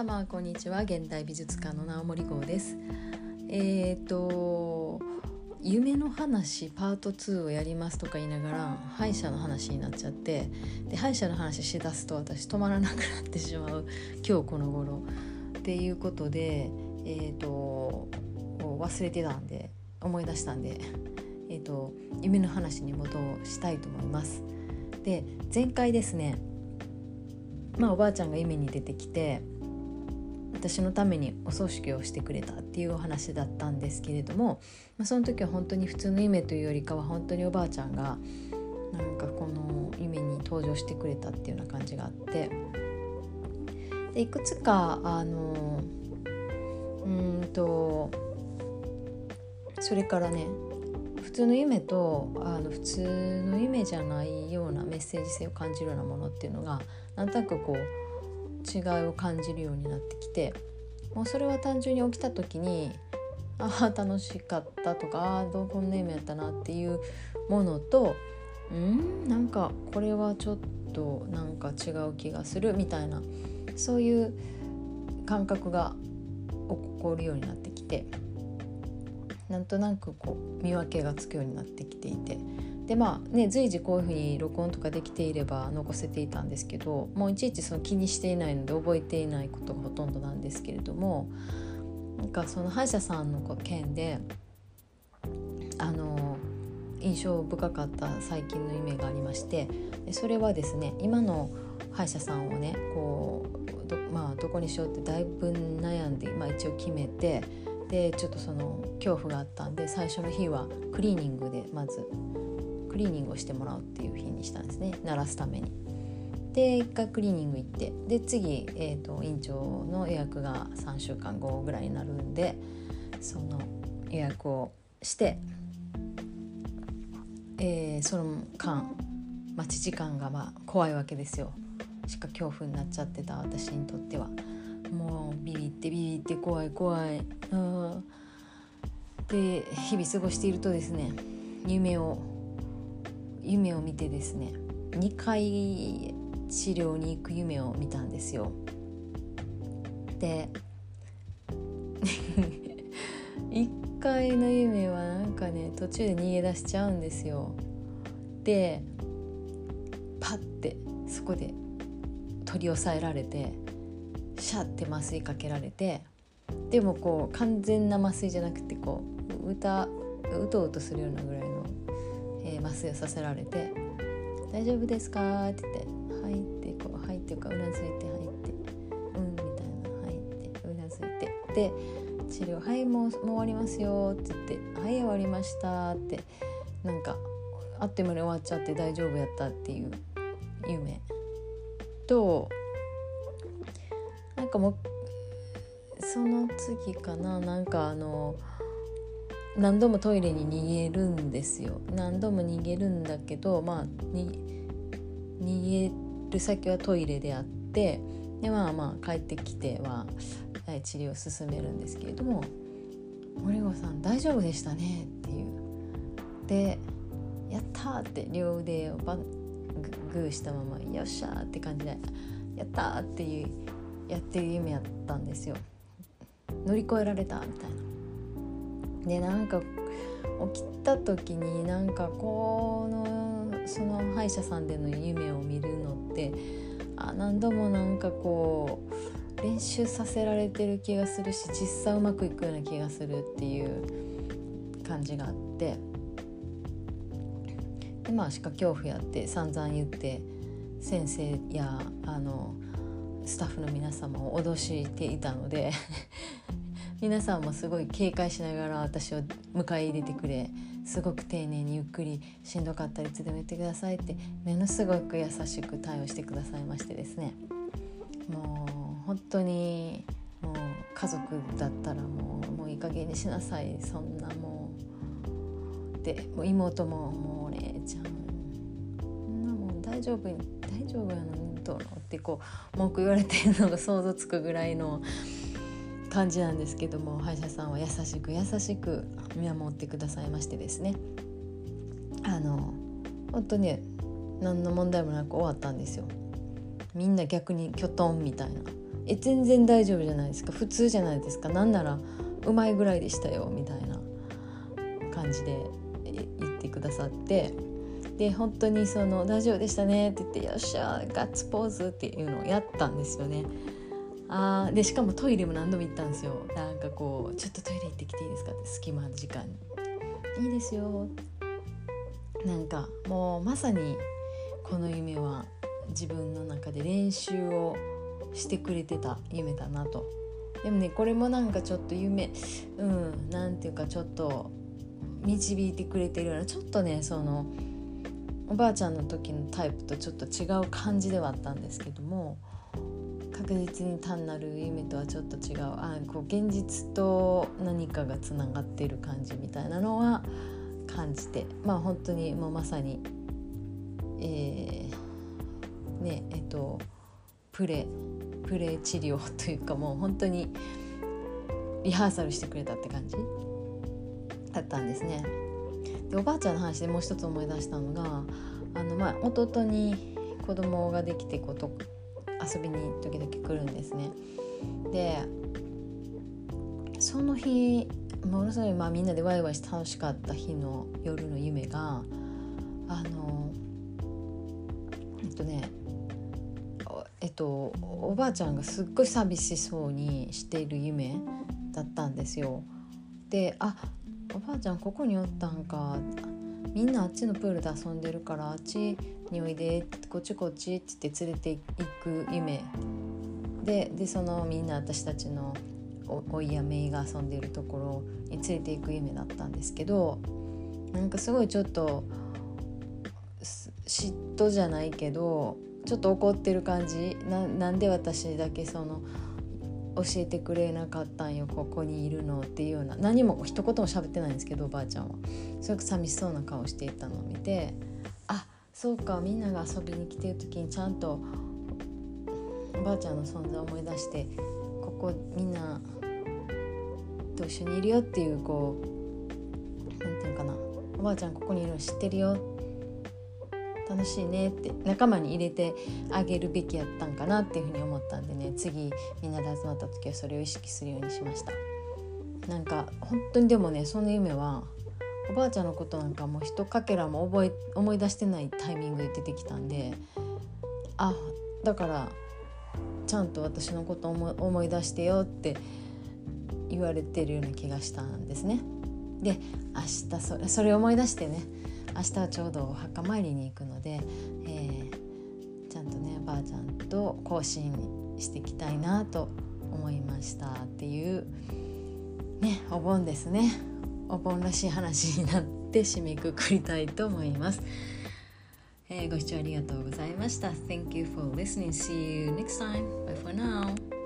様こんにちは。現代美術家の直森号です。えっ、と夢の話パート2をやりますとか言いながら歯医者の話になっちゃってで歯医者の話しだすと私止まらなくなってしまう。今日この頃。っていうことでえっ、と忘れてたんで思い出したんでえっ、と夢の話に戻したいと思います。で前回ですねまあおばあちゃんが夢に出てきて私のためにお葬式をしてくれたっていうお話だったんですけれども、まあ、その時は本当に普通の夢というよりかは本当におばあちゃんがなんかこの夢に登場してくれたっていうような感じがあってでいくつかあのうんとそれからね普通の夢とあの普通の夢じゃないようなメッセージ性を感じるようなものっていうのがなんとなくこう違いを感じるようになってきてもうそれは単純に起きた時にああ楽しかったとかああどうこんな夢やったなっていうものとうんなんかこれはちょっとなんか違う気がするみたいなそういう感覚が起こるようになってきてなんとなくこう見分けがつくようになってきていてでまあね随時こういうふうに録音とかできていれば残せていたんですけどもういちいちその気にしていないので覚えていないことがほとんどなんですけれどもなんかその歯医者さんの件であの印象深かった最近の夢がありましてそれはですね今の歯医者さんをねこうど,、まあ、どこにしようってだいぶ悩んで、まあ、一応決めてでちょっとその恐怖があったんで最初の日はクリーニングでまずクリーニングをしてもらうっていう日にしたんですね鳴らすために。で1回クリーニング行ってで次、えーと、院長の予約が3週間後ぐらいになるんでその予約をして、えー、その間待ち時間がまあ怖いわけですよしか恐怖になっちゃってた私にとっては。もうビビってビビって怖い怖いうんで日々過ごしているとですね夢を夢を見てですね2回治療に行く夢を見たんですよ。で 1回の夢はなんかね途中で逃げ出しちゃうんですよ。でパッてそこで取り押さえられてシャッて麻酔かけられてでもこう完全な麻酔じゃなくてこう歌うとうとするようなぐらい麻酔をさせられて「大丈夫ですか?」って言って「はい」ってこう「はい」っていうかうなずいて「はい」って「うん」みたいな「はい」ってうなずいてで治療「はいもうもう終わりますよ」って言って「はい終わりました」ってなんかあっという間に終わっちゃって大丈夫やったっていう夢となんかもうその次かななんかあの何度もトイレに逃げるんですよ何度も逃げるんだけどまあ逃げる先はトイレであってでまあまあ帰ってきては治療を進めるんですけれども「森子さん大丈夫でしたね」っていう。で「やった!」って両腕をバングーしたまま「よっしゃ!」って感じで「やった!」っていうやってる夢やったんですよ乗り越えられたみたいなでなんか起きた時になんかこのその歯医者さんでの夢を見るのってあ何度もなんかこう練習させられてる気がするし実際うまくいくような気がするっていう感じがあって。でまあしか恐怖やって散々言って先生やあのスタッフの皆様を脅していたので皆さんもすごい警戒しながら私を迎え入れてくれ。すごく丁寧にゆっくりしんどかったらいつでも言ってくださいってものすごく優しく対応してくださいましてですねもう本当にもう家族だったらもうもういい加減にしなさい。そんなもうで。もう妹ももうお姉ちゃん。そんなもん大丈夫大丈夫やの？にどうの？ってこう文句言われてるのが想像つくぐらいの感じなんですけども歯医者さんは優しく優しく見守ってくださいましてですね。あの本当に何の問題もなく終わったんですよ。みんな逆にきょとんみたいな「え全然大丈夫じゃないですか。普通じゃないですか。なんならうまいぐらいでしたよ。みたいな。感じで言ってくださって。で本当にその「大丈夫でしたね」って言って「よっしゃガッツポーズ」っていうのをやったんですよね。あでしかもトイレも何度も行ったんですよ。なんかこう「ちょっとトイレ行ってきていいですか?」って隙間時間。に「いいですよ」なんかもうまさにこの夢は自分の中で練習をしてくれてた夢だなと。でもねこれもなんかちょっと夢うんなんていうかちょっと導いてくれてるようなちょっとねそのおばあちゃんの時のタイプとちょっと違う感じではあったんですけども確実に単なる夢とはちょっと違うあこう現実と何かがつながっている感じみたいなのは感じてまあ本当にもうまさにえー、ねえっとプレ プレ治療というかもう本当にリハーサルしてくれたって感じ？だったんですね。でおばあちゃんの話でもう一つ思い出したのがあの、まあ、弟に子供ができてこと遊びに時々来るんですね。でその日ものすごい、まあ、みんなでワイワイして楽しかった日の夜の夢があのえっとねえっとおばあちゃんがすっごい寂しそうにしている夢だったんですよ。であおばあちゃんここにおったんかみんなあっちのプールで遊んでるからあっちにおいでこっちこっちって言って連れていく夢。ででそのみんな私たちのおいやめいが遊んでるところに連れていく夢だったんですけどなんかすごいちょっと嫉妬じゃないけどちょっと怒ってる感じ。なんで私だけその教えてくれなかったんよここにいるのっていうような。何も一言も喋ってないんですけどおばあちゃんは。すごく寂しそうな顔していたのを見てあそうかみんなが遊びに来てる時にちゃんとおばあちゃんの存在を思い出してここみんなと一緒にいるよっていうこう何て言うかな。おばあちゃんここにいるの知ってるよ楽しいねって仲間に入れてあげるべきやったんかなっていうふうに思ったんでね次みんなで集まった時はそれを意識するようにしましたなんか本当にでもねその夢はおばあちゃんのことなんかもうひとかけらも覚え思い出してないタイミングで出てきたんであだからちゃんと私のこと思い出してよって言われてるような気がしたんですね。で明日それそれを思い出してね明日はちょうどお墓参りに行くので、えー、ちゃんとねばあちゃんと更新していきたいなと思いましたっていうねお盆ですねお盆らしい話になって締めくくりたいと思います。えー、ご視聴ありがとうございました。Thank you for listening. See you next time. Bye for now.